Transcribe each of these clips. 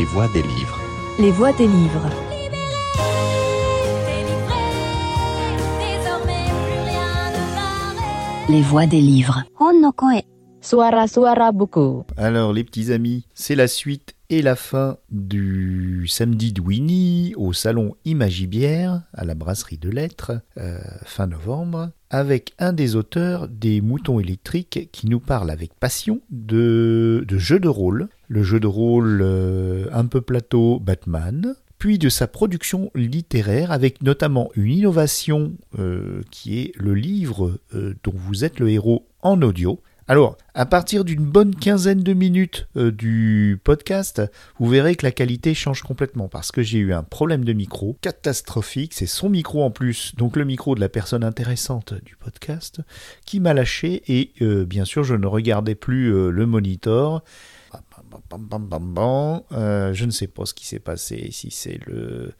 Les voix des livres. Les voix des livres. Les voix des livres. Suara Suara Buku. Alors les petits amis, c'est la suite et la fin du samedi de Winnie au salon Imagibière à la brasserie de lettres euh, fin novembre avec un des auteurs des moutons électriques qui nous parle avec passion de, de jeux de rôle, le jeu de rôle euh, un peu plateau Batman, puis de sa production littéraire avec notamment une innovation euh, qui est le livre euh, dont vous êtes le héros en audio. Alors, à partir d'une bonne quinzaine de minutes du podcast, vous verrez que la qualité change complètement parce que j'ai eu un problème de micro catastrophique. C'est son micro en plus, donc le micro de la personne intéressante du podcast, qui m'a lâché et bien sûr je ne regardais plus le monitor. Euh, je ne sais pas ce qui s'est passé, si c'est le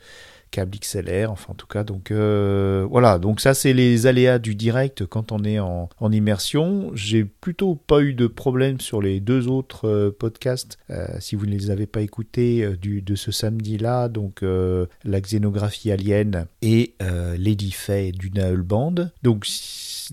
câble XLR, enfin en tout cas. Donc euh, voilà, donc ça c'est les aléas du direct quand on est en, en immersion. J'ai plutôt pas eu de problème sur les deux autres euh, podcasts, euh, si vous ne les avez pas écoutés du, de ce samedi-là, donc la xénographie alien et Lady Faye du Naël Band. Donc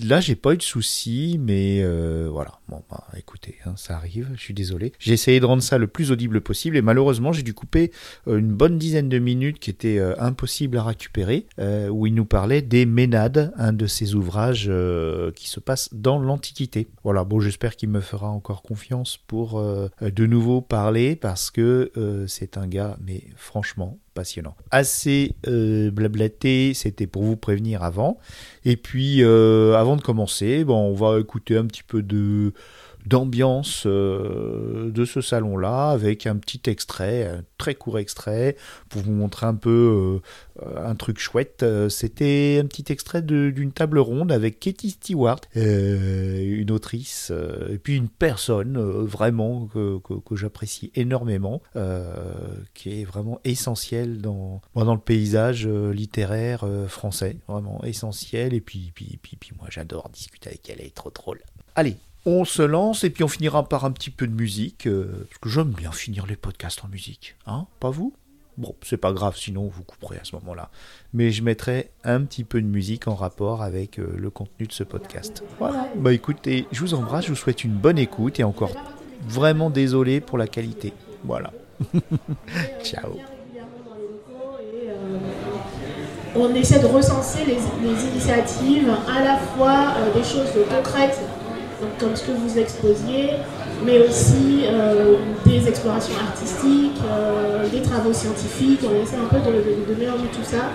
Là, j'ai pas eu de soucis, mais voilà. Bon, bah, écoutez, hein, ça arrive. Je suis désolé. J'ai essayé de rendre ça le plus audible possible, et malheureusement, j'ai dû couper une bonne dizaine de minutes qui étaient euh, impossibles à récupérer, euh, où il nous parlait des Ménades, un de ses ouvrages euh, qui se passe dans l'Antiquité. Voilà. Bon, j'espère qu'il me fera encore confiance pour euh, de nouveau parler, parce que c'est un gars, mais franchement passionnant. Assez euh, blablaté, c'était pour vous prévenir avant. Et puis, avant de commencer, bon, on va écouter un petit peu de d'ambiance euh, de ce salon-là avec un petit extrait, un très court extrait pour vous montrer un peu euh, un truc chouette. Euh, C'était un petit extrait d'une table ronde avec Katie Stewart, une autrice, et puis une personne vraiment que, que- j'apprécie énormément, qui est vraiment essentielle dans, dans le paysage littéraire français, vraiment essentiel. Et puis, puis, puis, puis moi j'adore discuter avec elle, elle est trop drôle. Allez, on se lance et puis on finira par un petit peu de musique, euh, parce que j'aime bien finir les podcasts en musique, hein Pas vous? Bon, c'est pas grave, sinon vous couperez à ce moment-là. Mais je mettrai un petit peu de musique en rapport avec euh, le contenu de ce podcast. Voilà. Bah écoutez, je vous embrasse, je vous souhaite une bonne écoute et encore vraiment désolé pour la qualité. Voilà. Ciao. on essaie de recenser les, initiatives, à la fois euh, des choses concrètes, donc comme ce que vous exposiez, mais aussi euh, des explorations artistiques, euh, des travaux scientifiques. On essaie un peu de, mélanger tout ça.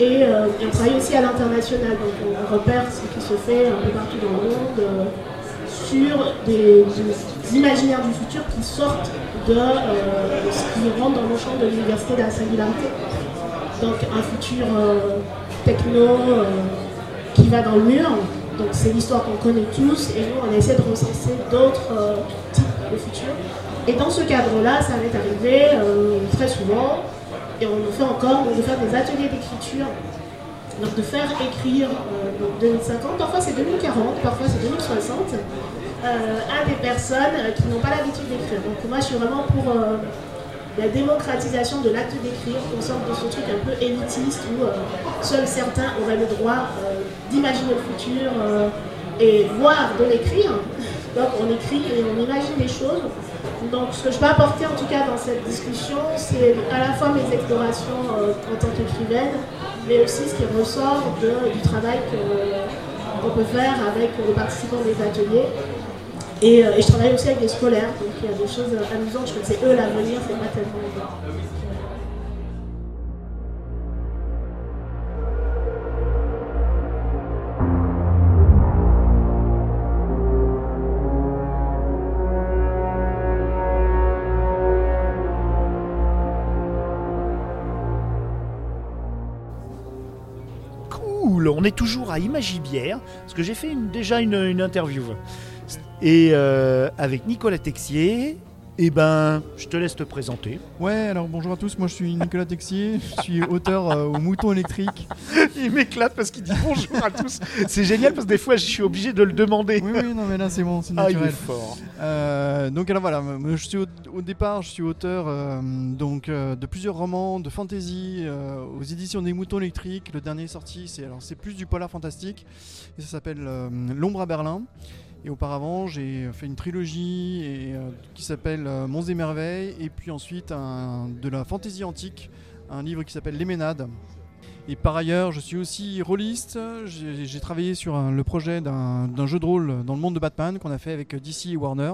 Et, euh, et on travaille aussi à l'international, donc on repère ce qui se fait un peu partout dans le monde sur des, des imaginaires du futur qui sortent de ce qui rentre dans le champ de l'université de la singularité donc un futur techno qui va dans le mur. Donc c'est l'histoire qu'on connaît tous et nous on essaie de recenser d'autres euh, types de futurs. Et dans ce cadre-là, ça m'est arrivé euh, très souvent et on le fait encore, de faire des ateliers d'écriture. Donc de faire écrire euh, donc 2050, parfois c'est 2040, parfois c'est 2060, euh, à des personnes euh, qui n'ont pas l'habitude d'écrire. Donc moi je suis vraiment pour euh, la démocratisation de l'acte d'écrire, sorte de ce truc un peu élitiste où euh, seuls certains auraient le droit euh, d'imaginer le futur euh, et voire de l'écrire. Donc on écrit et on imagine les choses. Donc ce que je peux apporter en tout cas dans cette discussion, c'est à la fois mes explorations en tant qu'écrivaine, mais aussi ce qui ressort du travail qu'on peut faire avec les participants des ateliers. Et, je travaille aussi avec des scolaires, il y a des choses amusantes. Je trouve que c'est eux l'avenir, c'est pas tellement on est toujours à Imagibière, parce que j'ai fait déjà une, une interview. Et euh, avec Nicolas Texier, Eh ben, je te laisse te présenter. Ouais, alors bonjour à tous, moi je suis Nicolas Texier, je suis auteur euh, au Mouton électrique. Il m'éclate parce qu'il dit bonjour à tous. C'est génial parce que des fois, je suis obligé de le demander. Oui, oui, non mais là c'est bon, c'est Ah, il est naturel. fort. Euh, donc alors voilà, je suis au, au départ, je suis auteur euh, donc de plusieurs romans de fantasy aux éditions des Moutons électriques. Le dernier sorti, c'est alors c'est plus du polar fantastique et ça s'appelle L'ombre à Berlin. Et auparavant, j'ai fait une trilogie euh, qui s'appelle euh, Monts et merveilles et puis ensuite un, de la fantasy antique, un livre qui s'appelle Les Ménades. Et par ailleurs, je suis aussi rôliste. J'ai travaillé sur un- le projet d'un jeu de rôle dans le monde de Batman qu'on a fait avec DC et Warner.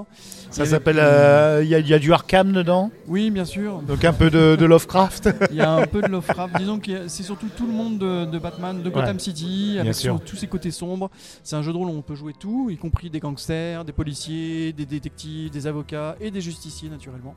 Ça s'appelle. euh, Il y, a- y a du Arkham dedans Oui, bien sûr. Donc un peu de, de Lovecraft Il y a un peu de Lovecraft. Disons que c'est surtout tout le monde de, de Batman, de Gotham City, avec son- tous ses côtés sombres. C'est un jeu de rôle où on peut jouer tout, y compris des gangsters, des policiers, des détectives, des avocats et des justiciers, naturellement.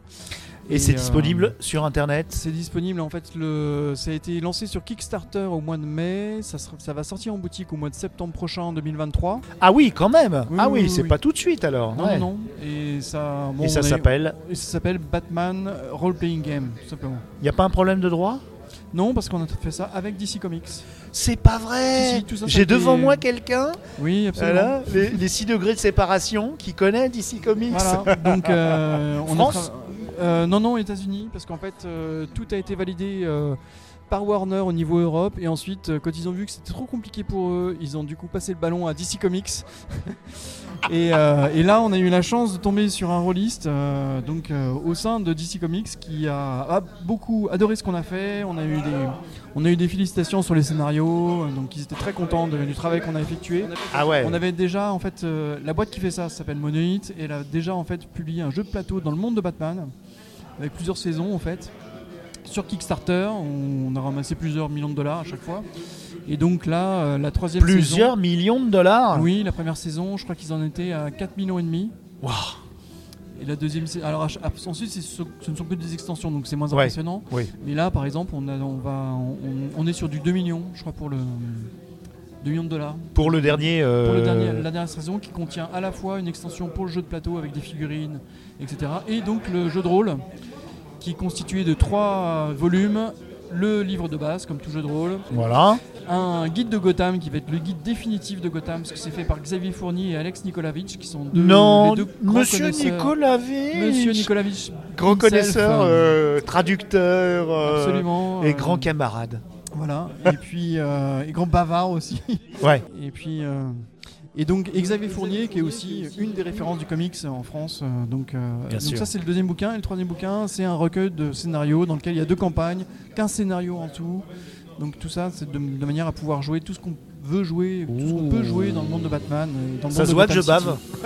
Et, c'est euh, disponible sur internet C'est disponible en fait, le... ça a été lancé sur Kickstarter au mois de mai, ça, sera- ça va sortir en boutique au mois de septembre prochain en 2023. Ah oui, quand même Oui, Ah oui, oui, c'est oui. pas tout de suite alors. Non, ouais. non, non. Et ça, bon, Et ça s'appelle et ça s'appelle Batman Role Playing Game, tout simplement. Il y a pas un problème de droit? Non, parce qu'on a fait ça avec DC Comics. C'est pas vrai Si, si, J'ai devant moi quelqu'un, Oui, absolument. voilà, les, les 6 degrés de séparation, qui connaît DC Comics. Voilà, donc euh, on France? euh, Non, non, États-Unis, parce qu'en fait, euh, tout a été validé euh, par Warner au niveau Europe, et ensuite, euh, quand ils ont vu que c'était trop compliqué pour eux, ils ont du coup passé le ballon à DC Comics. et, euh, et là, on a eu la chance de tomber sur un rôliste, euh, donc euh, au sein de DC Comics, qui a, a beaucoup adoré ce qu'on a fait. On a eu des, on a eu des félicitations sur les scénarios, donc ils étaient très contents de- du travail qu'on a effectué. Ah ouais On avait déjà en fait la boîte qui fait ça s'appelle Monolith et elle a déjà en fait publié un jeu de plateau dans le monde de Batman avec plusieurs saisons en fait sur Kickstarter. On a ramassé plusieurs millions de dollars à chaque fois. Et donc là, euh, la troisième Plusieurs millions de dollars? Oui, la première saison, je crois qu'ils en étaient à 4 millions et demi. Waouh. Et la deuxième, saison- alors ensuite, ce ce ne sont que des extensions, donc c'est moins Ouais. impressionnant. Oui. Mais là, par exemple, on, a, on, va, on, on est sur du 2 millions, je crois, pour le 2 millions de dollars. Pour le dernier. euh, Pour le dernier, la dernière saison qui contient à la fois une extension pour le jeu de plateau avec des figurines, etc. Et donc le jeu de rôle qui est constitué de trois volumes. Le livre de base, comme tout jeu de rôle. Voilà. Un guide de Gotham qui va être le guide définitif de Gotham, parce que c'est fait par Xavier Fournier et Alex Nikolavitch, qui sont deux, non, les deux grands Monsieur. Nicolavitch. Monsieur Nikolavitch, Grand himself, connaisseur, euh, traducteur. euh, absolument. Et euh, grand camarade. Voilà. et puis, euh, et grand bavard aussi. Ouais. Et puis, euh, et donc Xavier Fournier, qui est aussi une des références du comics en France. euh, donc, euh, donc ça c'est le deuxième bouquin. Et le troisième bouquin, c'est un recueil de scénarios dans lequel il y a deux campagnes, 15 scénarios en tout. Donc tout ça, c'est de, de manière à pouvoir jouer tout ce qu'on veut jouer, tout ce qu'on peut jouer dans le monde de Batman. euh, Dans le Ça monde se de voit que je bave.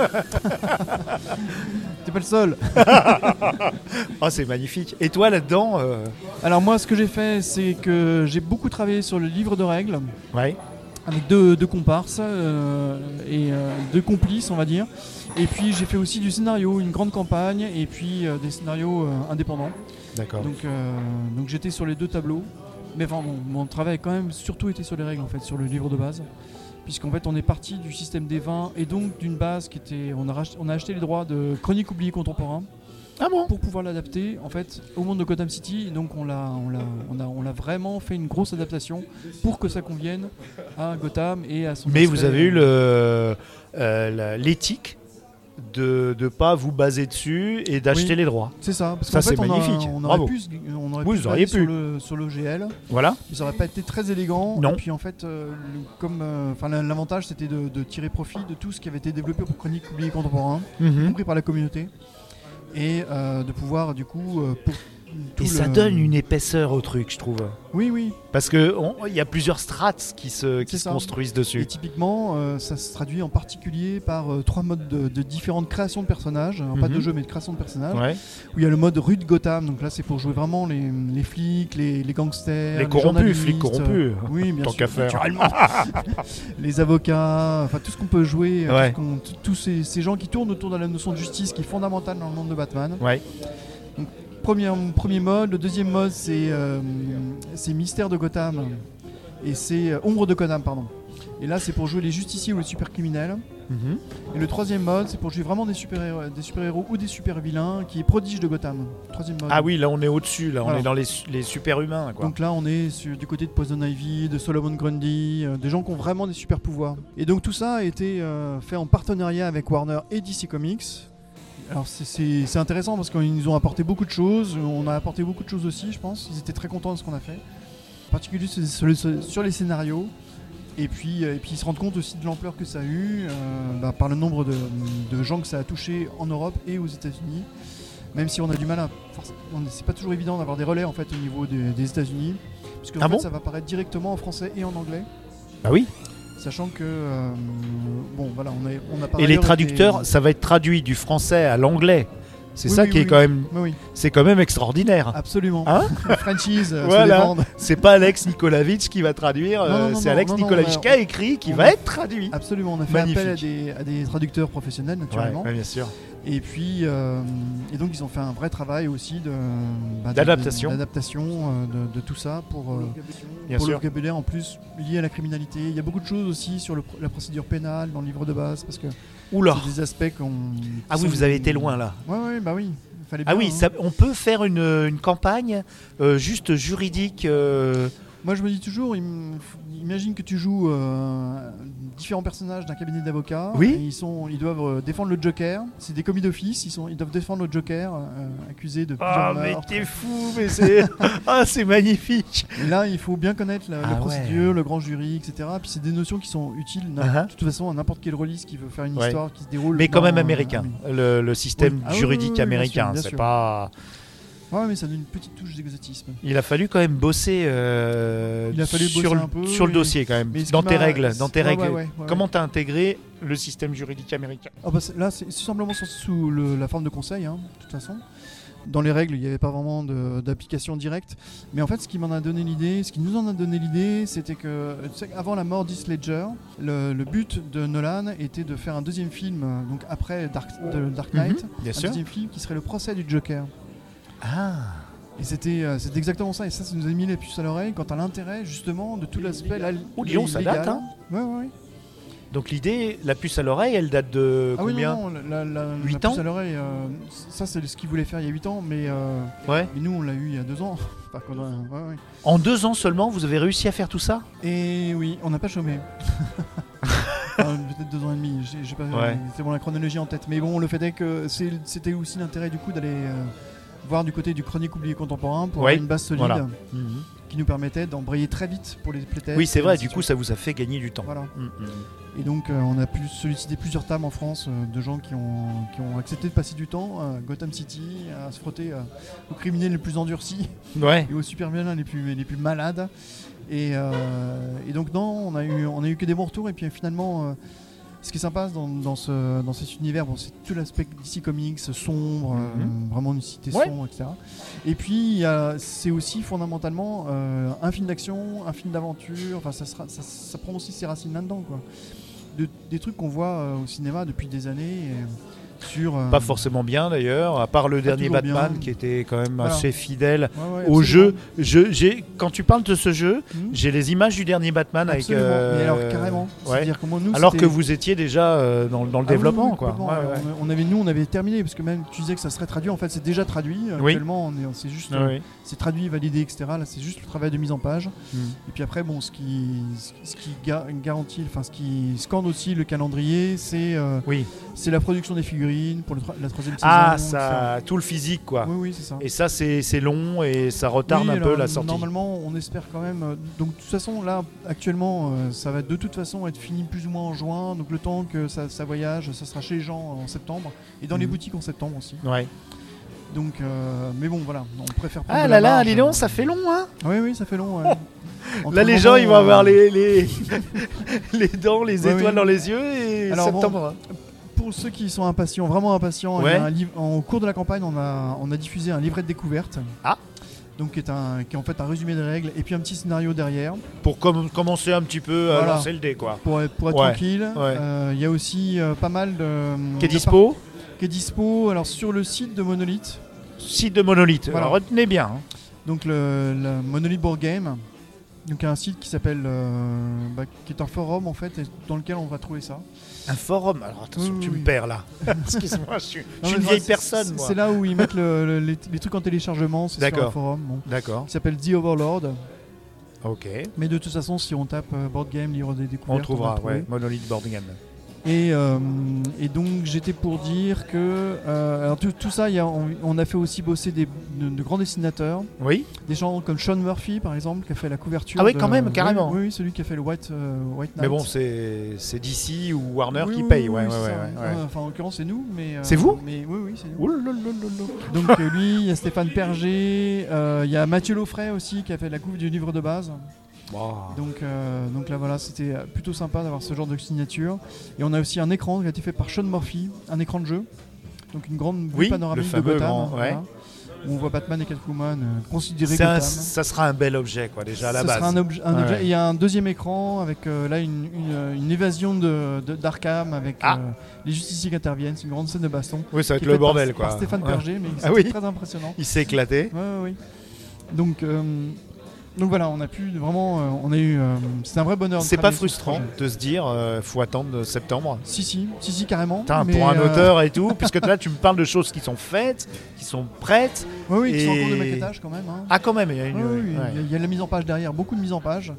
T'es pas le seul. Oh, c'est magnifique. Et toi là-dedans euh, Alors moi, ce que j'ai fait, c'est que j'ai beaucoup travaillé sur le livre de règles. Ouais. Avec deux, deux comparses euh, et euh, deux complices, on va dire. Et puis j'ai fait aussi du scénario, une grande campagne, et puis euh, des scénarios indépendants. D'accord. Donc, donc j'étais sur les deux tableaux. Mais enfin, mon, mon travail a quand même surtout été sur les règles, en fait, sur le livre de base. Puisqu'en fait, on est parti du système des vins et donc d'une base qui était. On a, on a acheté les droits de Chronique oubliée contemporain Ah bon pour pouvoir l'adapter en fait au monde de Gotham City. Donc on l'a, on l'a, on a, on l'a vraiment fait une grosse adaptation pour que ça convienne à Gotham et à son. Mais aspect, vous avez eu euh, le euh, la- l'éthique de ne pas vous baser dessus et d'acheter Oui. les droits. C'est ça. Parce Ça, qu'en fait, c'est on a- magnifique. on Bravo. aurait pu, se- on aurait Oui, pu vous se auriez baser pu. sur le, sur le GL, Voilà. mais ça aurait pas été très élégant. Non. Et puis en fait, euh, le- comme, euh, enfin l'avantage c'était de, de tirer profit de tout ce qui avait été développé pour Chronique oubliée contemporain, Mhm. compris par la communauté, et euh, de pouvoir du coup euh, Et ça le- donne une épaisseur au truc, je trouve. Oui, oui. Parce que on- il y a plusieurs strates qui se, qui construisent Et dessus. typiquement, euh, ça se traduit en particulier par euh, trois modes de, de différentes créations de personnages, Alors, pas Mhm. de jeu mais de création de personnages. Ouais. Où il y a le mode rue de Gotham, donc là c'est pour jouer vraiment les, les flics, les, les gangsters, Les corrompus, flics corrompus. oui, bien Tant sûr, faire. naturellement. les avocats, enfin tout ce qu'on peut jouer, Ouais. tous ces, ces gens qui tournent autour de la notion de justice qui est fondamentale dans le monde de Batman. Ouais. Premier, premier mode, le deuxième mode c'est euh, Mystère de Gotham et c'est euh, Ombre de Gotham, pardon. Et là, c'est pour jouer les justiciers ou les super criminels. Mhm. Et le troisième mode, c'est pour jouer vraiment des super-héros des super ou des super-vilains, qui est Prodige de Gotham. Troisième mode. Ah oui, là on est au-dessus, là on Voilà. est dans les, les super-humains. Donc là, on est sur- du côté de Poison Ivy, de Solomon Grundy, euh, des gens qui ont vraiment des super pouvoirs. Et donc tout ça a été euh, fait en partenariat avec Warner et DC Comics. Alors c'est- intéressant parce qu'ils nous ont apporté beaucoup de choses, on a apporté beaucoup de choses aussi, je pense. Ils étaient très contents de ce qu'on a fait. En particulier sur, les- sur les scénarios. Et puis, euh, et puis ils se rendent compte aussi de l'ampleur que ça a eu euh, bah, par le nombre de, de gens que ça a touché en Europe et aux États-Unis. Même si on a du mal à. C'est pas toujours évident d'avoir des relais en fait au niveau des, des États-Unis. Puisque en Ah fait, bon? ça va apparaître directement en français et en anglais. Bah oui. Sachant que. euh, bon, voilà, on a, on a par Et les traducteurs, été- ça va être traduit du français à l'anglais. C'est Oui, ça oui, qui est quand même, c'est quand même extraordinaire. absolument. Hein Les Frenchies euh, Voilà. C'est pas Alex Nikolaevich qui va traduire, euh, c'est Alex mais qui a écrit, qui va a- être traduit. Absolument, on a fait Magnifique. appel à des, à des traducteurs professionnels naturellement. Ouais, ouais, bien sûr. Et puis, euh, et donc ils ont fait un vrai travail aussi de bah, D'adaptation. de- euh, de, de tout ça pour, euh, Bien pour le vocabulaire en plus lié à la criminalité. Il y a beaucoup de choses aussi sur le la procédure pénale dans le livre de base parce que Oula. c'est des aspects qu'on. Ah oui, vous avez été loin là. Ouais, ouais, bah oui. Fallait Ah bien, oui, hein. ça- on peut faire une, une campagne euh, juste juridique. Moi je me dis toujours, im- imagine que tu joues euh, différents personnages d'un cabinet d'avocats. Oui. Et ils, sont, ils doivent euh, défendre le Joker. C'est des commis d'office, ils, sont, ils doivent défendre le Joker euh, accusé de plusieurs Ah mais meurtres. t'es fou, mais c'est ah c'est magnifique. Et là, il faut bien connaître la, la Ah ouais. procédure, le grand jury, etc. Puis c'est des notions qui sont utiles, na- Uh-huh. de toute façon, à n'importe quel release qui veut faire une Ouais. histoire qui se déroule. Mais quand même américain. Le, le système Oui. Ah oui, juridique oui, oui, bien américain, c'est sûr. Pas. Ouais, mais ça donne une petite touche d'exotisme. Il a fallu quand même bosser euh, Il a fallu sur, bosser le, un peu, sur le oui. dossier quand même, Mais dans tes règles, dans tes Ouais, règles. ouais. Comment t'as intégré le système juridique américain Ah bah, là, c'est simplement sous, le- la forme de conseil, hein, de toute façon. Dans les règles, il n'y avait pas vraiment d'application directe. Mais en fait, ce qui m'en a donné l'idée, ce qui nous en a donné l'idée, c'était que tu sais, avant la mort d'Heath Ledger, le, le but de Nolan était de faire un deuxième film, euh, donc après Dark, de Dark Knight, Mhm, Bien un sûr. deuxième film qui serait le procès du Joker. Ah. Et c'était euh, c'était exactement ça. Et ça, ça nous a mis la puce à l'oreille quant à l'intérêt, justement, de tout l'aspect. Oh, donc, ça date, hein. Ouais, ouais, ouais. Donc l'idée, la puce à l'oreille, elle date de Ah oui, combien non, non, la, la, la Huit puce ans à l'oreille, euh, ça, c'est ce qu'il voulait faire il y a 8 ans, mais. euh, Ouais. Mais nous, on l'a eu il y a deux ans. Par contre, ouais, ouais, ouais. En deux ans seulement, vous avez réussi à faire tout ça Et oui, on n'a pas chômé. Enfin, Peut-être deux ans et demi. J'ai, pas. C'est bon la chronologie en tête. Mais bon, le fait est que c'était aussi l'intérêt du coup d'aller euh, voir du côté du chronique oublié contemporain pour avoir une base solide voilà. qui nous permettait d'embrayer très vite pour les playtests. Oui, c'est vrai, du coup, ça vous a fait gagner du temps. Voilà. Mm, mm. Et donc, euh, on a pu solliciter plusieurs tables en France euh, de gens qui ont, qui ont accepté de passer du temps à Gotham City, à se frotter euh, aux criminels les plus endurcis. Ouais. et aux super vilains les plus, les plus malades. Et, euh, et donc non, on a eu, on a eu que des bons retours. Et puis finalement, euh, ce qui est sympa dans, dans, ce, dans cet univers, bon, c'est tout l'aspect DC Comics sombre, euh, Mhm. vraiment une cité Ouais. sombre, etc. Et puis c'est aussi fondamentalement euh, un film d'action, un film d'aventure. Enfin, ça, sera, ça, ça prend aussi ses racines là-dedans, quoi. De- des trucs qu'on voit euh, au cinéma depuis des années. et sur, euh, Pas forcément bien d'ailleurs, à part le dernier Batman bien. qui était quand même Voilà. assez fidèle ouais, ouais, au jeu. Je, quand tu parles de ce jeu, Mhm. j'ai les images du dernier Batman Absolument. avec. euh, Mais alors carrément. ouais. Que moi, nous, Alors que vous étiez déjà euh, dans, dans le Ah oui, développement, oui, quoi. On, avait, nous, on avait terminé parce que même tu disais que ça serait traduit. En fait, c'est déjà traduit. Actuellement, on c'est juste, ouais. c'est traduit, validé, etc. Là, c'est juste le travail de mise en page. Mhm. Et puis après, bon, ce qui, ce qui ga- garantit, enfin, ce qui scande aussi le calendrier, c'est, Oui. C'est la production des figurines pour le tro- la troisième Ah, saison. ça, tout le physique, quoi. Oui, oui, c'est ça. Et ça, c'est, c'est long et ça retarde Oui, un peu la sortie. Normalement, on espère quand même. euh, donc, de toute façon, là, actuellement, euh, ça va de toute façon être fini plus ou moins en juin. Donc, le temps que ça, ça voyage, ça sera chez les gens en septembre et dans les Mhm. boutiques en septembre aussi. Ouais. Donc, euh, mais bon, voilà, on préfère prendre Ah là là, dis donc, ça fait long, hein Oui, oui, ça fait long. ouais. Là, le les gens, ils vont avoir les, les, les dents, les Ouais, étoiles oui. dans les yeux et Alors, bon, septembre. Pour ceux qui sont impatients, vraiment impatients, Ouais. a un livre, en cours de la campagne, on a, on a diffusé un livret de découverte. Ah. Donc, qui est, un, qui est en fait un résumé des règles et puis un petit scénario derrière Pour com- commencer un petit peu à Voilà. lancer le dé, quoi. pour, être- pour être Ouais, tranquille. ouais. Euh, Il y a aussi euh, pas mal de. Qui est dispo qui est dispo alors sur le site de Monolith. Site de Monolith. Voilà. Alors, retenez bien. hein. Donc le, le Monolith Board Game. Donc il y a un site qui s'appelle, euh, bah, qui est un forum en fait, et dans lequel on va trouver ça. Un forum. Alors attention, Oui, tu oui, me perds là. Excuse-moi, je suis, je une vieille personne, c'est- là où ils mettent le- le- les, les trucs en téléchargement, c'est sur un forum. Bon, D'accord. qui s'appelle The Overlord. Ok. Mais de toute façon, si on tape euh, board game, livre des découvertes, On trouvera, ouais. Monolith Board Game. Et, euh, et donc j'étais pour dire que euh, alors tout, tout ça, il y a- on, on a fait aussi bosser des, de, de grands dessinateurs, Oui. des gens comme Sean Murphy par exemple, qui a fait la couverture. Ah oui, de- quand même, carrément. Oui, oui, celui qui a fait le White, euh, White Mais bon, c'est DC ou Warner Oui, qui oui, paye. ouais, ouais, ouais, Enfin, en l'occurrence, c'est nous, mais. euh, C'est vous Mais oui, oui, c'est nous. Donc lui, il y a Stéphane Perger, il y a Mathieu Laufray aussi qui a fait la couve du livre de base. Wow. Donc, euh, donc là voilà, c'était plutôt sympa d'avoir ce genre de signature. Et on a aussi un écran qui a été fait par Sean Murphy, un écran de jeu. Donc une grande Oui, panoramique de Gotham. grand, voilà, ouais. où on voit Batman et Catwoman euh, considérer C'est un- Gotham. ça sera un bel objet, quoi, déjà à la Ce base. sera un, obje- un Ouais, objet. Et il y a un deuxième écran avec euh, là une, une- une évasion de, de- d'Arkham avec Ah. euh, les justiciers qui interviennent. C'est une grande scène de baston. Oui, ça va être le faite par- bordel, quoi. Par Stéphane Ouais. Perger, mais Ah c'est oui. très impressionnant. Il s'est éclaté. Ouais. Donc, euh, donc voilà, on a pu vraiment, euh, on a eu, euh, c'était un vrai bonheur. C'est pas ce frustrant de se dire, euh, faut attendre septembre. Si, si, si, si, carrément. Putain, mais, pour un euh, auteur et tout, puisque là tu me parles de choses qui sont faites, qui sont prêtes. Oui, oui, qui sont en cours de maquettage quand même. hein. Ah, quand même, il y a une. Oui, oui, il y a- ouais. il y, a la mise en page derrière, beaucoup de mise en page.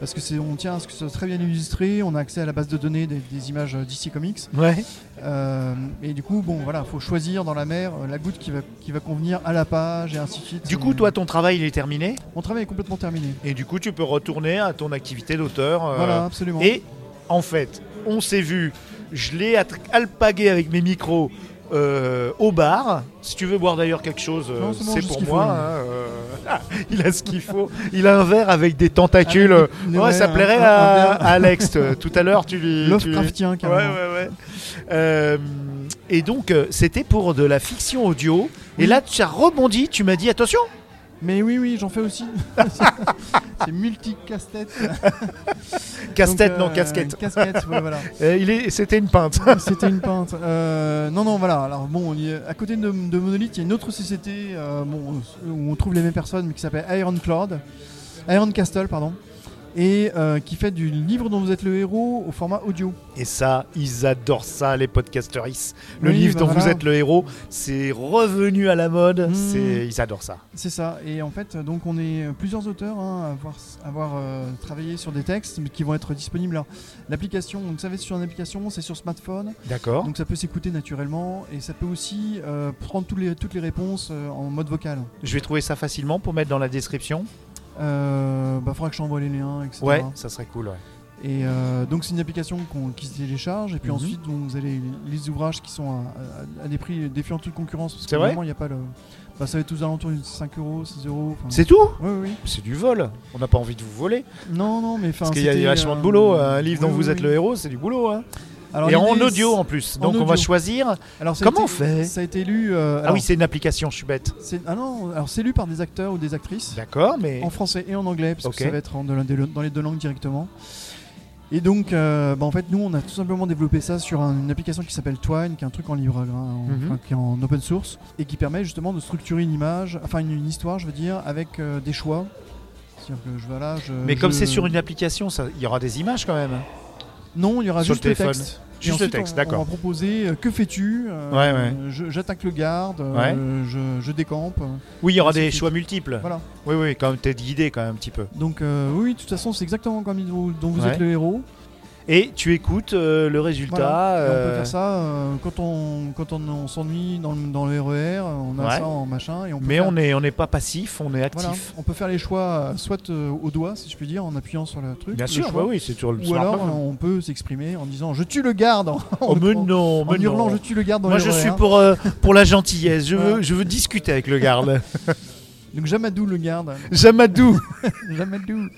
Parce que c'est, on tient à ce que ce soit très bien illustré, on a accès à la base de données des, des images euh, DC Comics. Ouais. Euh, et du coup, bon, voilà, faut choisir dans la mer euh, la goutte qui va, qui va convenir à la page et ainsi de suite. Du coup, toi, ton travail il est terminé, Mon travail est complètement terminé. et du coup, tu peux retourner à ton activité d'auteur. euh, voilà, absolument. Et en fait, on s'est vu, je l'ai alpagué avec mes micros euh, au bar. Si tu veux boire d'ailleurs quelque chose, euh, c'est bon, pour moi. faut, hein, euh, ah, il a ce qu'il faut. Il a un verre avec des tentacules. Avec des- Ouais, ouais, ça plairait un- à, un verre. à Alex. Tout à l'heure, tu lui. tu Lovecraftien, Ouais, carrément. ouais, ouais. Et donc, c'était pour de la fiction audio. Et là, tu as rebondi, tu m'as dit attention, Mais oui, oui, j'en fais aussi. c'est multi-casse-tête. casse-tête, Donc, non, euh, casquette. Casquette, ouais, voilà. Il est, c'était une pinte. C'était une pinte. Euh, non, non, voilà. Alors bon, y à côté de, de Monolith, il y a une autre société euh, bon, où on trouve les mêmes personnes, mais qui s'appelle Iron Cloud, Iron Castle, pardon, et euh, qui fait du livre dont vous êtes le héros au format audio. Et ça, ils adorent ça, les podcasteris. Le Oui, livre bah dont vous êtes le héros, c'est revenu à la mode. Mm. C'est, ils adorent ça. C'est ça. Et en fait, donc on est plusieurs auteurs hein, à avoir, à avoir, euh, travaillé sur des textes, qui vont être disponibles. Alors, l'application, vous savez, sur une application, c'est sur smartphone. D'accord. Donc ça peut s'écouter naturellement et ça peut aussi euh, prendre tous les, toutes les réponses en mode vocal. Je vais trouver ça facilement pour mettre dans la description. Euh, bah, faudra que je t'envoie les liens, etc. Ouais, ça serait cool. Ouais. Et euh, donc c'est une application qu'on- qui se télécharge et puis Mhm. ensuite donc, vous avez les ouvrages qui sont à, à- à des prix défiant toute concurrence parce C'est vrai vraiment il n'y a pas le. Bah, ça va être aux alentours de 5 euros, 6 euros. C'est tout? Oui, oui. C'est du vol. On n'a pas envie de vous voler. Non, non, mais enfin. Parce qu'il y a vachement de euh, boulot. Un livre dont oui, vous êtes oui. le héros, c'est du boulot. hein. Alors, Et en audio en plus. en Donc on va choisir. Alors, Comment été- on fait Ça a été lu. euh, Ah alors, oui, c'est une application, je suis bête. ah non, alors c'est lu par des acteurs ou des actrices. D'accord, mais. en français et en anglais, parce que ça va être en- dans, les deux langues directement. Et donc, euh, bah, en fait, nous, on a tout simplement développé ça sur un- une application qui s'appelle Twine, qui est un truc en libre, hein, en- Mhm. enfin, qui est en open source, et qui permet justement de structurer une image, enfin une, une histoire, je veux dire, avec euh, des choix. Que je voilà, je. Mais comme je- c'est sur une application, ça- il y aura des images quand même. Non, il y aura sur juste le le, texte. Juste le texte, d'accord. On va proposer euh, que fais-tu euh, Ouais, ouais. J'attaque le garde, euh, Ouais. je, je décampe. Oui, il y aura des choix multiples. Voilà. Oui, oui, quand même, t'es guidé quand même un petit peu. Donc, euh, oui, de toute façon, c'est exactement comme dont dont vous êtes le héros. Et tu écoutes euh, le résultat. Voilà. On peut euh, faire ça euh, quand on, quand on, on s'ennuie dans, dans le RER, on a Ouais. ça en machin. Et on peut Mais faire- on n'est on pas passif, on est actif. voilà, on peut faire les choix soit euh, au doigt, si je puis dire, en appuyant sur le truc. Bien le sûr, choix, oui, c'est sur le Ou alors on peut s'exprimer en disant je tue le garde en, Oh, mais non, en mais hurlant non. je tue le garde dans Moi, je RER. suis pour, pour la gentillesse. Je veux, je veux discuter avec le garde. Donc Jamadou le garde. Jamadou. Jamadou.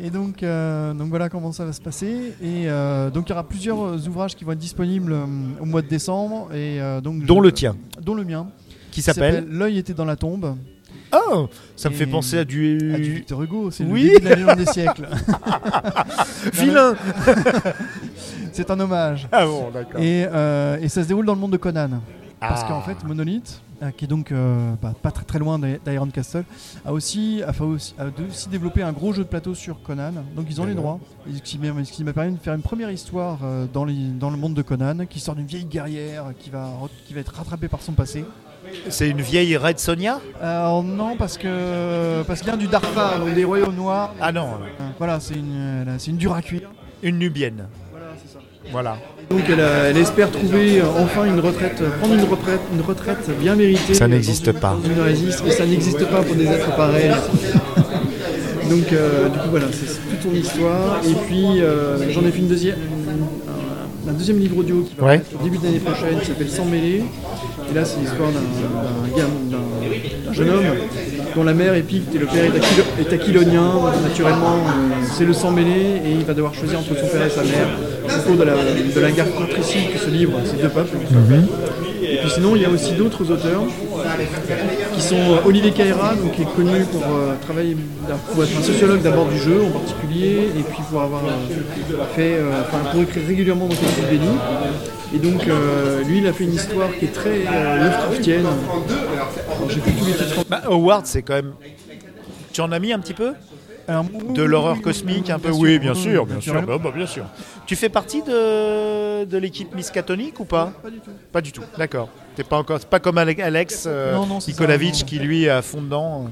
Et donc, euh, donc voilà comment ça va se passer. Et euh, donc il y aura plusieurs ouvrages qui vont être disponibles euh, au mois de décembre. Et, donc, Dont je- le tien. Dont le mien. Qui s'appelle L'œil était dans la tombe. Oh Ça me fait penser à du. Ah, du Victor Hugo, c'est Oui. le début de la légende des siècles. Vilain c'est un hommage. Ah bon, d'accord. Et, et ça se déroule dans le monde de Conan. Parce Ah. qu'en fait, Monolith, qui est donc euh, bah, pas très très loin d'I- d'Iron Castle, a aussi, a fait aussi, a aussi développé un gros jeu de plateau sur Conan. Donc ils ont les droits. Ce qui m'a- permis de faire une première histoire euh, dans, les- dans le monde de Conan, qui sort d'une vieille guerrière qui va, qui va être rattrapée par son passé. C'est une vieille Red Sonia? Non, parce que parce qu'il vient du Darfar, donc des royaumes noirs. Ah non, Euh, Voilà, c'est une, euh, c'est une dure à cuire. une Nubienne. Voilà. Donc elle, a- elle espère trouver euh, enfin une retraite, euh, prendre une retraite, une retraite bien méritée. Ça n'existe pas. Une et ça n'existe pas pour des êtres pareils. Donc euh, du coup voilà, c'est toute son histoire. Et puis euh, j'en ai fait une deuxième, un, un deuxième livre audio qui va Ouais. au début de l'année prochaine, qui s'appelle Sans mêler. Et là c'est l'histoire d'un jeune homme dont la mère est picte et le père est, aquilo- est aquilonien. Naturellement, euh, c'est le sang mêlé et il va devoir choisir entre son père et sa mère au cours de la, de la guerre fratricide que se livrent ces deux peuples. Et puis sinon, il y a aussi d'autres auteurs qui sont euh, Olivier Caïra, donc, qui est connu pour euh, travailler, pour être un sociologue d'abord du jeu en particulier, et puis pour avoir euh, fait, pour écrire régulièrement dans Capitaine Benny. Et donc, lui, il a fait une histoire qui est très Lovecraftienne. Alors, j'ai plus tous les titres. Bah, Howard, c'est quand même. Tu en as mis un petit peu? Alors, De l'horreur cosmique, un peu Oui, bien sûr, bien sûr. Bah, bah, bien sûr. Tu fais partie de, de l'équipe Miskatonic ou pas Pas du tout. Pas du tout, d'accord. T'es pas encore, c'est pas comme Ale- Alex euh, Non, non, c'est Nikolaevich ça, non. qui lui est à fond dedans.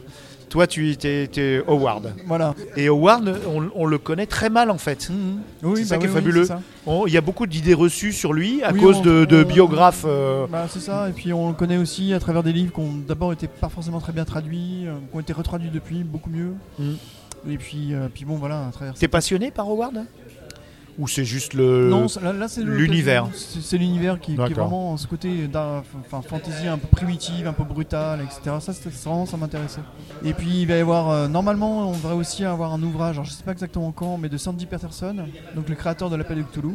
Toi, tu étais Howard. Voilà. Et Howard, on, on le connaît très mal en fait. Oui, C'est ça bah qui est oui, oui, fabuleux. c'est ça. On- Il y a beaucoup d'idées reçues sur lui à Oui, cause on- de, de on- biographes. euh, Bah, c'est ça, et puis on le connaît aussi à travers des livres qui ont d'abord été pas forcément très bien traduits, euh, qui ont été retraduits depuis beaucoup mieux. Mm. Et puis, euh, puis bon, voilà, à travers T'es passionné par Howard Ou c'est juste le. Non, c'est- là, là, c'est le- l'univers. C'est c'est l'univers qui, qui est vraiment ce côté enfin, fantasy un peu primitive, un peu brutale, etc. Ça, vraiment, ça m'intéressait. Et puis il va y avoir, euh, normalement, on devrait aussi avoir un ouvrage, alors je sais pas exactement quand, mais de Sandy Peterson, donc le créateur de l'appel de Cthulhu.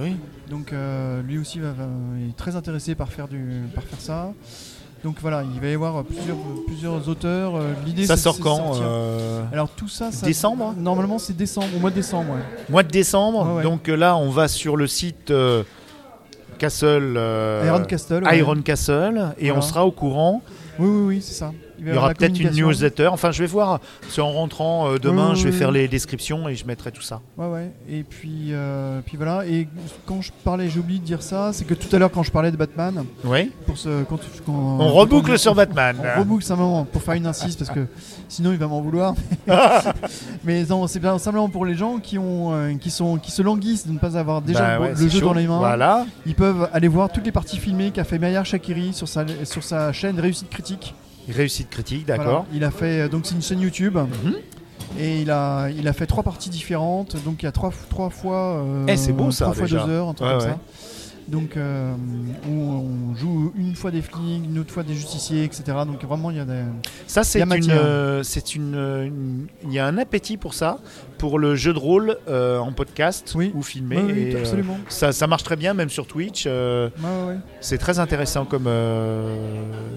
oui. Donc euh, lui aussi va, va- est très intéressé par faire, du, par faire ça. Donc voilà, il va y avoir plusieurs, plusieurs auteurs. Euh, L'idée Ça sort quand euh, Alors tout ça, ça- Décembre Normalement c'est décembre, au mois de décembre. ouais. Mois de décembre. Ouais. Donc euh, là, on va sur le site euh, Castle. euh, Iron Castle. ouais. Iron Castle et Voilà. on sera au courant. Oui, oui, oui, c'est ça. Il va y aura peut-être une newsletter. Enfin, je vais voir. C'est en rentrant euh, demain, Oui, je vais oui, faire oui. les descriptions et je mettrai tout ça. Ouais, ouais. Et puis, euh, puis voilà. Et quand je parlais, j'ai oublié de dire ça, c'est que tout à l'heure, quand je parlais de Batman, Oui. pour ce, quand, quand- On reboucle sur Batman. On reboucle simplement pour faire une incise parce que sinon il va m'en vouloir. Mais non, c'est bien simplement pour les gens qui ont, euh, qui sont, qui se languissent de ne pas avoir déjà Bah le, ouais, le c'est jeu chaud. dans les mains. Voilà. Ils peuvent aller voir toutes les parties filmées qu'a fait Maillard Shakiri sur sa, sur sa chaîne Réussite Critique. Réussite critique, Voilà. d'accord. Il a fait euh, donc c'est une chaîne YouTube. Mhm. Et il a, il a fait trois parties différentes, donc il y a trois, trois fois, euh, Eh, c'est beau, ça, trois fois déjà. deux heures, un truc Ouais, comme ouais. ça. Donc euh, où on joue une fois des flics, une autre fois des justiciers, etc. Donc vraiment il y a des, Ça, c'est une, euh, c'est une, euh, une- Il y a un appétit pour ça, pour le jeu de rôle euh, en podcast Oui. ou filmé. Ouais, oui, et, absolument. ça, ça marche très bien, même sur Twitch. Ouais, ouais, ouais. c'est très intéressant comme,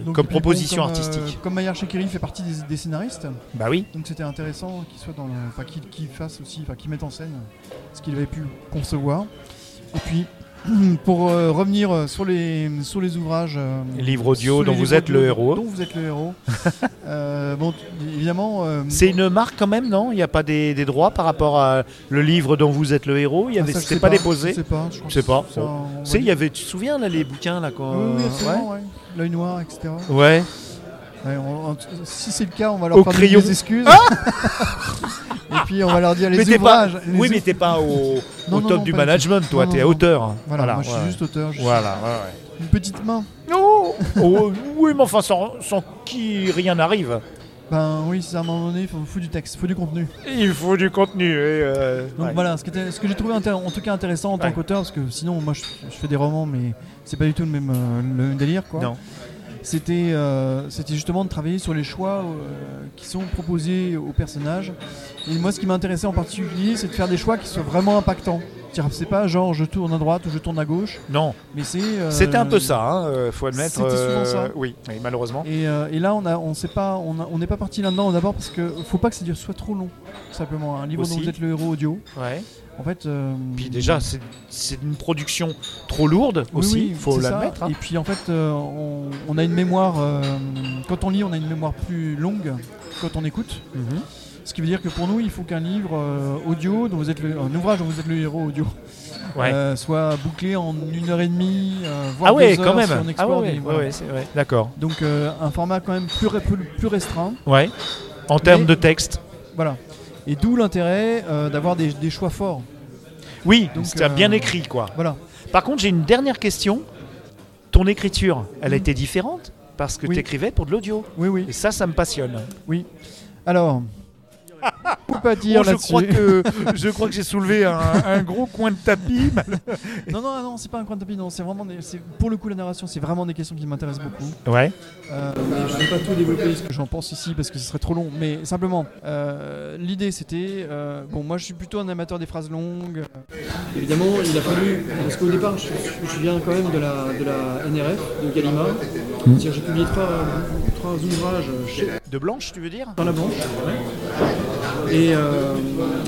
Donc, comme puis, bon, proposition comme, artistique. comme Maillard Shakiri fait partie des, des scénaristes, Bah oui. donc c'était intéressant qu'il soit dans enfin qu'il qu'il fasse aussi, enfin qu'il mette en scène ce qu'il avait pu concevoir. Et puis pour euh, revenir euh, sur les sur les ouvrages, euh, Livre audio dont vous livres êtes le héros. dont vous êtes le héros. Euh, bon, évidemment. C'est une marque quand même, non? Il n'y a pas des, des droits par rapport à le livre dont vous êtes le héros? Il y ah, avait, je c'était pas, Je déposé? sais pas. Je crois Je sais pas. on il y avait, tu te souviens là les bouquins là quand Oui, oui, ouais. L'œil noir, etc. Ouais. Ouais. Ouais, on- on- si c'est le cas, on va leur Au faire crayon. des excuses. Et puis on va leur dire les Mais t'es pas, ouvrages. les oui, mais t'es pas au, Non, au non, top non, du pas management, toi. Non, T'es non, non. auteur. Voilà, moi je suis ouais. juste auteur. je suis Voilà, ouais, ouais. Une petite main. Oh, oh, oui, mais enfin, sans, sans qui rien n'arrive. Ben oui, c'est à un moment donné, il faut, faut du texte, il faut du contenu. Il faut du contenu. et, euh, Donc ouais. voilà, ce, qui était- ce que j'ai trouvé intér- en tout cas intéressant en tant Ouais. qu'auteur, parce que sinon moi je, je fais des romans, mais c'est pas du tout le même, euh, le même délire quoi. Non. C'était euh, c'était justement de travailler sur les choix euh, qui sont proposés aux personnages. Et moi ce qui m'intéressait en particulier, c'est de faire des choix qui soient vraiment impactants. C'est pas genre je tourne à droite ou je tourne à gauche, Non, mais c'est. euh, c'était un peu ça, hein, faut admettre. c'était souvent ça. Oui, oui, malheureusement. Et, et là, on a, on sait pas, on n'est pas parti là-dedans d'abord parce que faut pas que ça dure- soit trop long. tout Simplement, un livre Aussi. dont vous êtes le héros audio. Ouais. En fait. euh, Puis déjà, c'est une production trop lourde aussi, oui, faut l'admettre. hein. Et puis en fait, euh, on, on a une mémoire. euh, quand on lit, on a une mémoire plus longue quand on écoute. Mhm. Ce qui veut dire que pour nous, il faut qu'un livre audio, dont vous êtes le, un ouvrage dont vous êtes le héros audio, Ouais. soit bouclé en une heure et demie, voire ah ouais, deux quand heures même. si on ah ouais, ouais, voilà. D'accord. Donc un format quand même plus, ré- plus, plus restreint. Ouais. En termes de texte. Voilà. Et d'où l'intérêt euh, d'avoir des, des choix forts. Oui, Donc, c'était euh, bien écrit, quoi. Voilà. Par contre, j'ai une dernière question. Ton écriture, elle a été différente parce que Oui. tu écrivais pour de l'audio. Oui, oui. Et ça, ça me passionne. Alors, faut pas dire Oh, je, crois que, je crois que j'ai soulevé un, un gros coin de tapis. Non, non, non, c'est pas un coin de tapis. Non, c'est vraiment des- c'est- pour le coup la narration, c'est vraiment des questions qui m'intéressent beaucoup. Ouais. Euh, je ne vais pas tout développer ce que j'en pense ici parce que ce serait trop long. Mais simplement, euh, l'idée c'était. euh, bon, moi je suis plutôt un amateur des phrases longues. Évidemment, il a fallu. Parce qu'au départ, je, je viens quand même de la, de la NRF, de Gallimard. C'est-à-dire, J'ai publié trois, trois ouvrages chez, De blanche, tu veux dire? Dans la banque. Et, euh,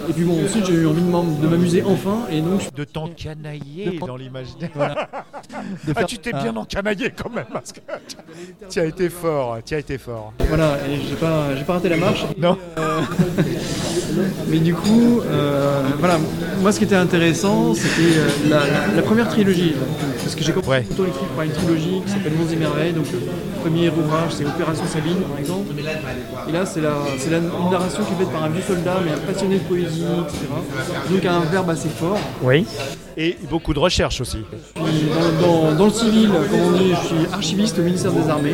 et puis bon, ensuite j'ai eu envie de m'am- de m'amuser enfin. Et donc, De t'encanailler De- dans l'imaginaire. de Ah, tu t'es Ah, bien encanaillé quand même. Parce que tu as été fort. Tu as été fort. Voilà, et j'ai pas, j'ai pas raté la marche. Non. Euh, mais du coup, euh, voilà, moi ce qui était intéressant, c'était euh, la, la- la première trilogie. Parce que j'ai compris Ouais. plutôt écrit par une trilogie qui s'appelle Monts et Merveilles. Donc le premier ouvrage, c'est Opération Sabine, par exemple. Et là, c'est la, c'est la- une narration qui est faite par un vieux soldat, mais un passionné de poésie, etc. Donc un verbe assez fort. Oui. Et beaucoup de recherche aussi. Dans, dans- dans le civil, comme on dit, je suis archiviste au ministère des Armées.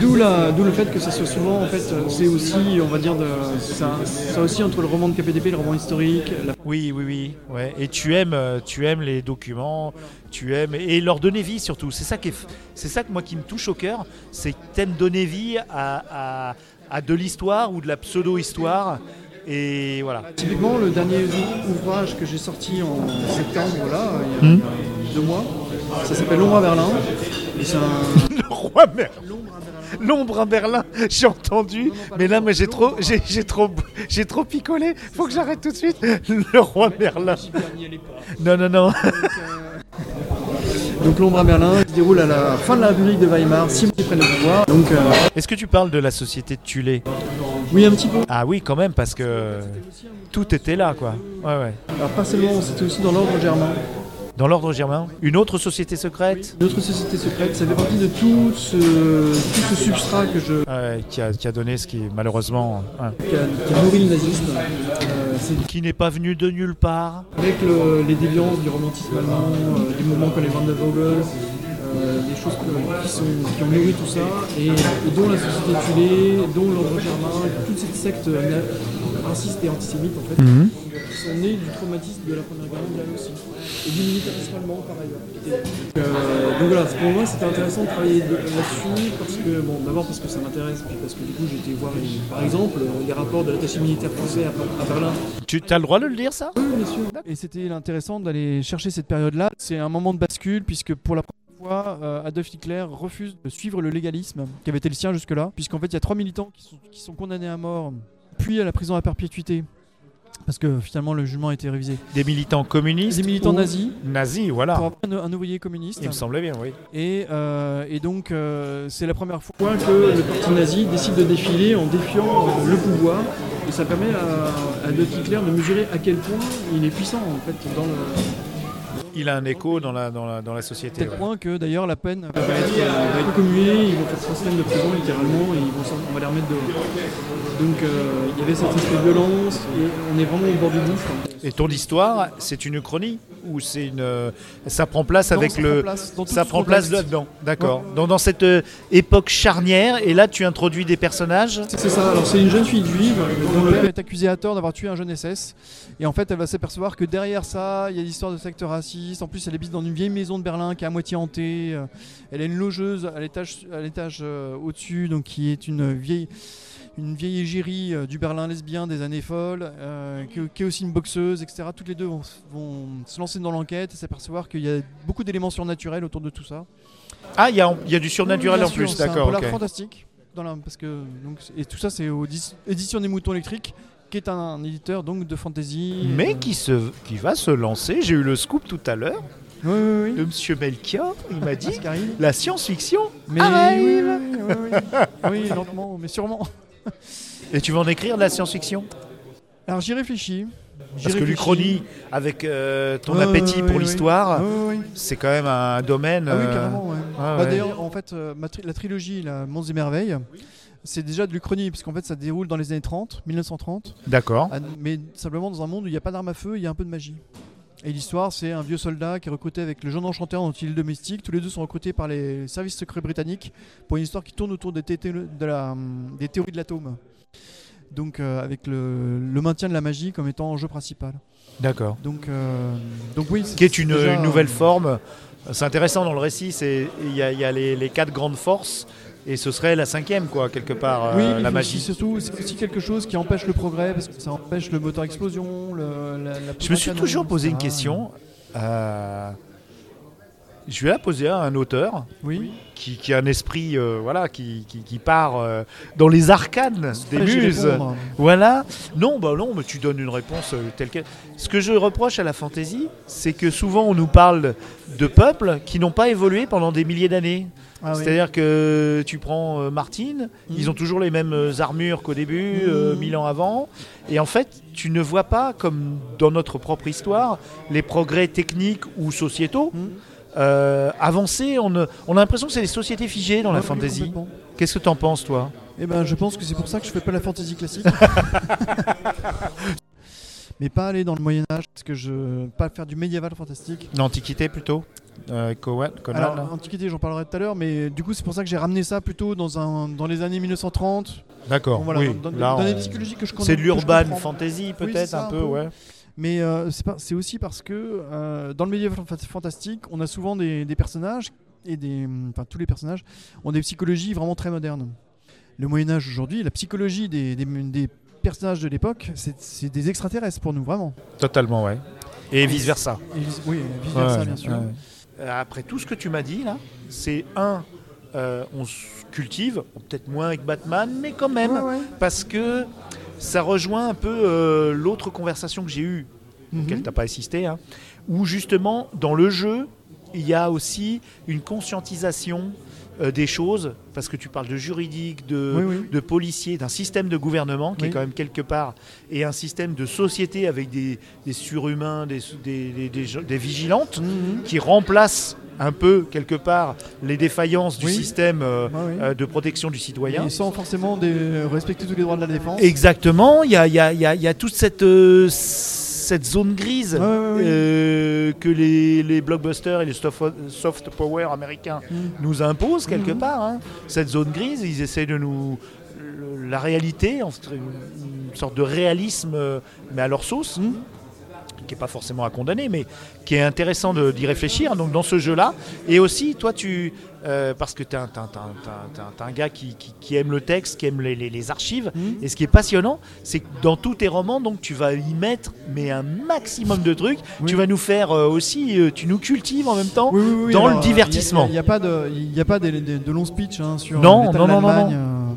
D'où la- d'où le fait que ça soit souvent, en fait, c'est aussi, on va dire, de, ça, ça aussi entre le roman de KPDP, le roman historique. la- Oui, oui, oui. Ouais. Et tu aimes, euh, tu aimes les documents, tu aimes et leur donner vie surtout. C'est ça qui est, c'est ça que moi qui me touche au cœur, c'est que t'aimes donner vie à, à, à de l'histoire ou de la pseudo-histoire. Et voilà. Typiquement, le dernier ou- ouvrage que j'ai sorti en septembre, là, il y a, a deux mois, ça s'appelle L'ombre à Berlin. Et c'est un. Le roi Merlin. L'ombre à Berlin. L'ombre à Berlin, j'ai entendu, Non, non, pas mais là, moi, j'ai trop, j'ai, j'ai trop, j'ai trop picolé. Faut que j'arrête tout de suite. Le roi Merlin. Non, non, non. Donc L'ombre à Berlin se déroule à la fin de la République de Weimar, six mois après le pouvoir. Donc, euh, Est-ce que tu parles de la société de Tulé? Oui, un petit peu. Ah oui, quand même, parce que tout était là, quoi. Ouais, ouais. Alors, pas seulement, c'était aussi dans l'ordre germain. Dans l'ordre germain, une autre société secrète? Notre société secrète, ça fait partie de tout ce, tout ce substrat que je, Ouais, qui, a, qui a donné ce qui, malheureusement, hein, qui, a, qui a nourri le nazisme. Qui n'est pas venu de nulle part. avec le- les déviances du romantisme allemand, euh, des mouvements comme les Van der Vogel, euh, des choses que- qui, ont nourri tout ça, et, et dont la société Tulé, dont l'ordre germain, toute cette secte na- raciste et antisémite en fait, qui sont nés du traumatisme de la Première Guerre mondiale aussi, et du militarisme allemand par ailleurs. Euh, donc voilà, pour moi c'était intéressant de travailler de- là-dessus parce que, bon, d'abord parce que ça m'intéresse, puis parce que du coup j'ai été voir, les- par exemple, euh, les rapports de l'attaché militaire français à, à Berlin. Tu as le droit de le dire, ça? Oui, bien sûr. Et c'était intéressant d'aller chercher cette période-là. C'est un moment de bascule puisque pour la première fois, euh, Adolf Hitler refuse de suivre le légalisme qui avait été le sien jusque-là, puisqu'en fait il y a trois militants qui sont, qui sont condamnés à mort, puis à la prison à perpétuité. Parce que finalement le jugement a été révisé. Des militants communistes Des militants nazis Nazis, pour voilà. avoir un, un ouvrier communiste. Il me semblait bien, oui. Et, euh, et donc, euh, c'est la première fois que le parti nazi décide de défiler en défiant euh, le pouvoir. Et ça permet à, à Adolf Hitler de mesurer à quel point il est puissant en fait dans le Il a un écho dans la, dans la, dans la société. tel ouais. point que d'ailleurs la peine va être, euh, va être commuée, ils vont faire trois semaines de prison littéralement et ils vont on va les remettre dehors. Donc euh, il y avait cette espèce de violence et on est vraiment au bord du gouffre. Et ton histoire, c'est une chronie Ou c'est une. euh, Ça prend place avec Non, ça le. prend place ça prend place là-dedans, d'accord. Donc dans cette euh, époque charnière, et là tu introduis des personnages? C'est ça, alors c'est une jeune fille juive dont le père est accusé à tort d'avoir tué un jeune SS. Et en fait, elle va s'apercevoir que derrière ça, il y a l'histoire de secte raciste. En plus, elle habite dans une vieille maison de Berlin qui est à moitié hantée. Elle a une logeuse à l'étage, à l'étage euh, au-dessus, donc qui est une vieille, une vieille égérie euh, du Berlin lesbien des années folles, euh, qui, qui est aussi une boxeuse, etc. Toutes les deux vont, vont se lancer dans l'enquête et s'apercevoir qu'il y a beaucoup d'éléments surnaturels autour de tout ça. Ah, il y a, y a du surnaturel en plus, c'est un d'accord. polar ok. fantastique. Dans la, parce que, donc, et tout ça, c'est aux éditions des moutons électriques, qui est un, éditeur donc de fantasy. Mais euh, qui, se, qui va se lancer, j'ai eu le scoop tout à l'heure Oui, oui, oui. de Monsieur Melchior, il m'a dit la science-fiction Mais arrive. oui, oui, oui. Oui, lentement, mais sûrement. Et tu vas en écrire de la science-fiction? Alors j'y réfléchis. Parce que l'Uchronie, avec euh, ton appétit pour l'histoire, c'est quand même un domaine. Ah oui, euh, carrément, ouais. ah Bah, ouais. D'ailleurs, en fait, euh, ma tri- la trilogie, la Monts et Merveilles, c'est déjà de l'Uchronie, parce qu'en fait, ça déroule dans les années 30, 1930, D'accord. ah, mais simplement dans un monde où il n'y a pas d'armes à feu, il y a un peu de magie. Et l'histoire, c'est un vieux soldat qui est recruté avec le jeune enchanteur dont il est domestique. Tous les deux sont recrutés par les services secrets britanniques pour une histoire qui tourne autour des, thé- de la, des théories de l'atome. Donc, euh, avec le, le maintien de la magie comme étant enjeu principal. D'accord. Donc, euh, donc oui, Qui est une, déjà, une nouvelle euh, forme. C'est intéressant dans le récit, il y a, il y a les, les quatre grandes forces et ce serait la cinquième quoi quelque part euh, Oui, mais la magie. c'est aussi quelque chose qui empêche le progrès parce que ça empêche le moteur explosion. Le, la, la Je me suis toujours posé une question. euh, je vais la poser à un auteur Oui. qui, qui a un esprit euh, voilà qui, qui, qui part euh, dans les arcanes des muses. Voilà. Non, bah non, mais tu donnes une réponse telle quelle. Ce que je reproche à la fantasy, c'est que souvent on nous parle de peuples qui n'ont pas évolué pendant des milliers d'années. Ah oui. C'est-à-dire que tu prends euh, Martine, Mhm. ils ont toujours les mêmes euh, armures qu'au début, euh, Mhm. mille ans avant. Et en fait, tu ne vois pas, comme dans notre propre histoire, les progrès techniques ou sociétaux Mhm. euh, avancer. On, ne- on a l'impression que c'est des sociétés figées dans la oui, fantasy. Qu'est-ce que tu en penses, toi? Eh ben, je pense que c'est pour ça que je fais pas la fantasy classique. Mais pas aller dans le Moyen Âge, parce que je pas faire du médiéval fantastique. L'Antiquité plutôt? Euh, Conan, Conan, là Alors, Antiquité, j'en parlerai tout à l'heure, mais du coup, c'est pour ça que j'ai ramené ça plutôt dans, un, dans les années 1930. D'accord. Voilà, oui. dans, dans- dans on- psychologies que je connais. C'est de l'urban fantasy peut-être un un peu, peu. ouais. Mais euh, c'est pas- c'est aussi parce que euh, dans le fa- fantastique, on a souvent des, des personnages et des, enfin tous les personnages ont des psychologies vraiment très modernes. Le Moyen Âge aujourd'hui, la psychologie des, des- des personnages de l'époque, c'est c'est des extraterrestres pour nous vraiment. Totalement, ouais. Et vice versa. Et vice- oui, vice versa bien sûr. Après tout ce que tu m'as dit là, c'est un, euh, on se cultive, peut-être moins avec Batman, mais quand même, Ouais, ouais. parce que ça rejoint un peu euh, l'autre conversation que j'ai eue, Mhm. auquel tu n'as pas assisté, hein, où justement dans le jeu, il y a aussi une conscientisation euh, des choses, parce que tu parles de juridique, de, Oui, oui. de policiers, d'un système de gouvernement qui Oui. est quand même quelque part, et un système de société avec des, des surhumains, des, des, des- vigilantes, Mhm. qui remplacent un peu quelque part les défaillances du Oui. système euh, oui. euh, de protection du citoyen. Et sans forcément des- respecter tous les droits de la défense. Exactement, il y a, y a- y a- il y a toute cette, cette zone grise Ouais, ouais, ouais. euh, que les, les blockbusters et les soft, power américains Mhm. nous imposent quelque Mhm. part. hein. Cette zone grise, ils essaient de nous... La réalité, une sorte de réalisme, euh, mais à leur sauce, Mhm. Qui n'est pas forcément à condamner, mais qui est intéressant de- d'y réfléchir. Donc dans ce jeu-là, et aussi toi, tu, euh, parce que tu es, un gars qui, qui- qui aime le texte, qui aime les, les- les archives, Mhm. et ce qui est passionnant, c'est que dans tous tes romans, donc tu vas y mettre mais un maximum de trucs. Oui. Tu vas nous faire euh, aussi, euh, tu nous cultives en même temps. Oui, oui, oui, dans le divertissement. Il n'y a, pas de, y a pas des- des- de longs speech hein, sur Non, non, de non, non,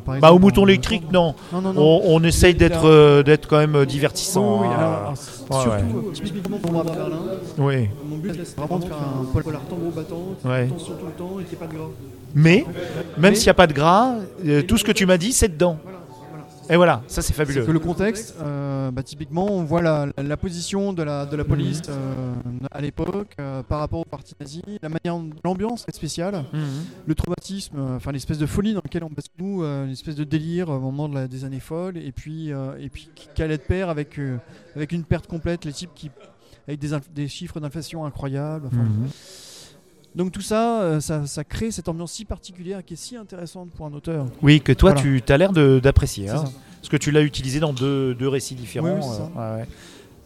euh, par Bah au exemple, mouton électrique, non. Non, non, non. On, on essaye d'être euh, d'être quand même divertissant. Oui, oui, hein. alors, Ouais, surtout, ouais. euh, typiquement pour moi Berlin, Oui. mon but c'est vraiment de faire un polar tambour battant, Ouais. tension tout le temps et qu'il n'y ait pas de gras. Mais même s'il n'y a pas de gras, euh, tout ce que tu m'as dit, c'est dedans. Voilà. Et voilà, ça c'est C'est fabuleux. que le contexte, euh, bah, typiquement, on voit la, la- la position de la, de la police euh, à l'époque euh, par rapport au parti nazi, la manière, l'ambiance est spéciale, Mhm. le traumatisme, enfin l'espèce de folie dans laquelle on passe nous, une espèce de délire au moment de des années folles, et puis, et puis qui, allait de pair avec, avec une perte complète, les types qui, avec des, chiffres d'inflation incroyables. enfin, Mhm. Donc tout ça, euh, ça, ça crée cette ambiance si particulière qui est si intéressante pour un auteur. Oui, que toi Voilà. tu as l'air d'apprécier. Hein. Parce que tu l'as utilisé dans deux, deux récits différents. Oui, oui, c'est ça. euh, ouais, ouais.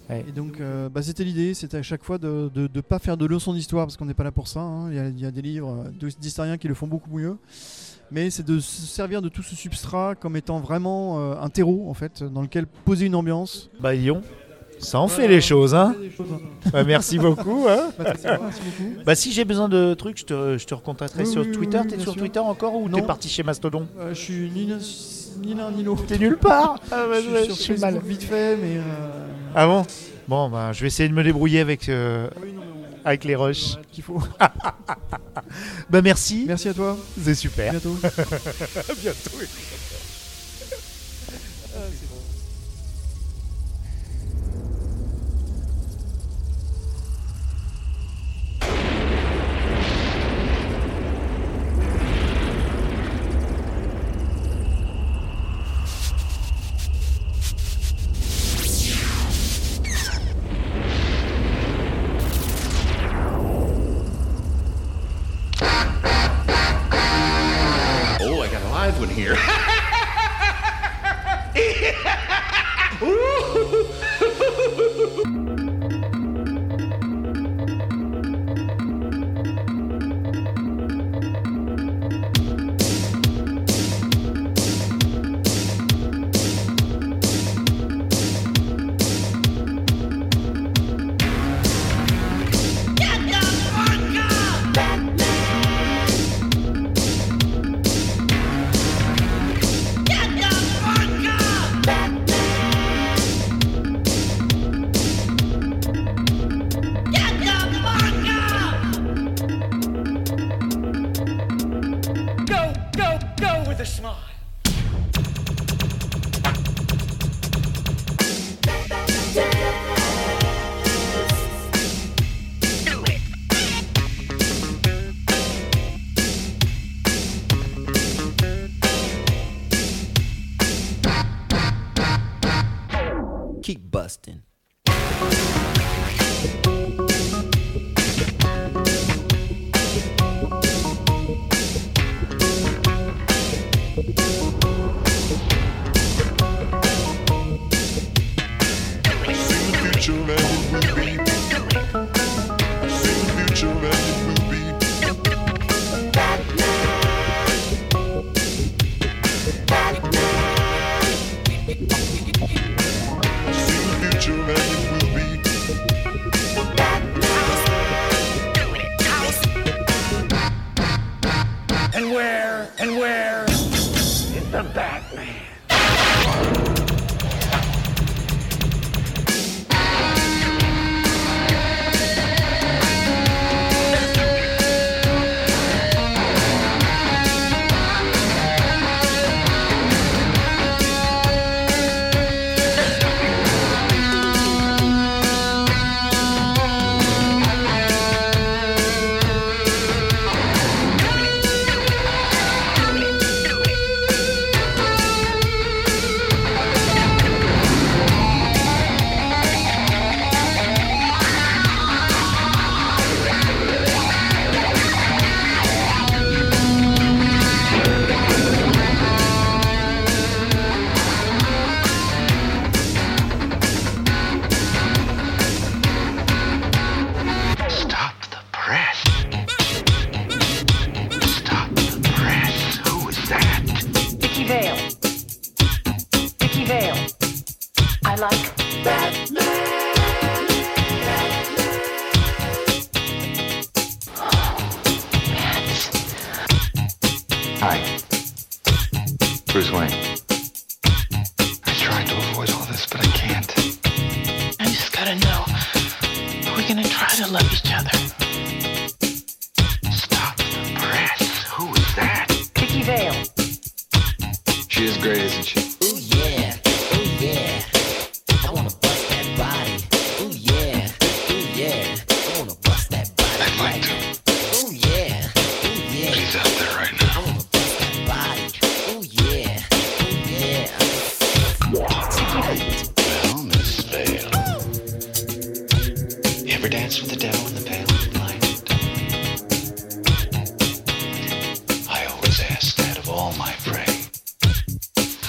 Ouais. Et donc, euh, bah, c'était l'idée, c'était à chaque fois de ne pas faire de leçons d'histoire, parce qu'on n'est pas là pour ça. hein. Il y, a- il y a des livres d'historiens qui le font beaucoup mieux. Mais c'est de se servir de tout ce substrat comme étant vraiment euh, un terreau, en fait, dans lequel poser une ambiance. Bah Lyon, ça en fait les choses, hein choses, hein. Bah, Merci beaucoup, hein Bah, merci beaucoup. Bah si j'ai besoin de trucs, je te, je te recontacterai Oui, sur oui, Twitter. oui, T'es sur sûr. Twitter encore ou Non. t'es parti chez Mastodon? Euh, je suis ni l'un ni l'un ni l'autre. T'es nulle part ah, bah, je je, suis je sur suis Facebook mal. vite fait, mais... euh, Ah bon? Bon, bah je vais essayer de me débrouiller avec, euh, non, avec les rushs. qu'il faut. Bah merci, Merci à toi, c'est à super. bientôt. À bientôt.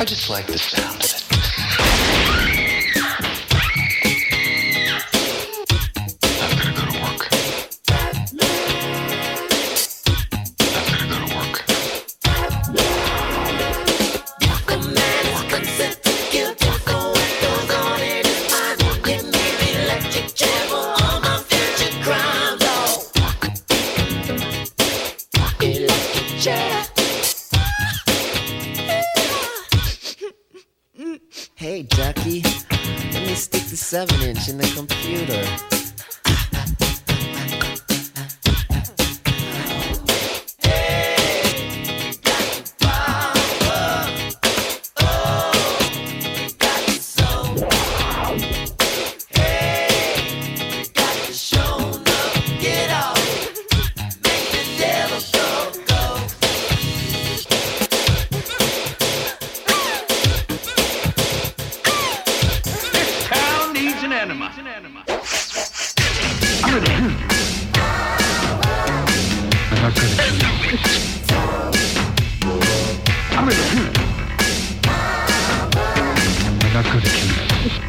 I just like the sound of it. I got good at you.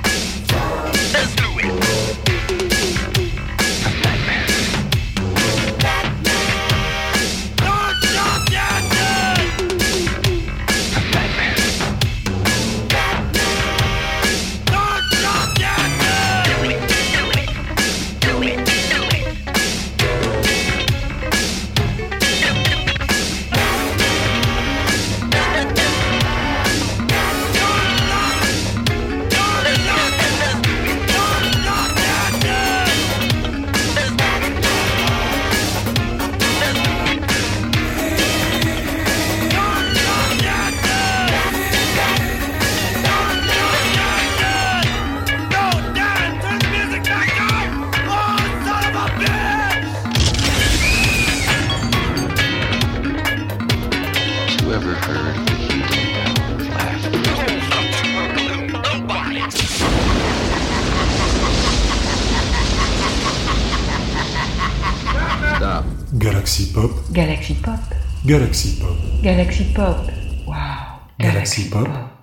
Galaxy Pop. Galaxy Pop, Galaxy Pop. Wow. Galaxy Pop.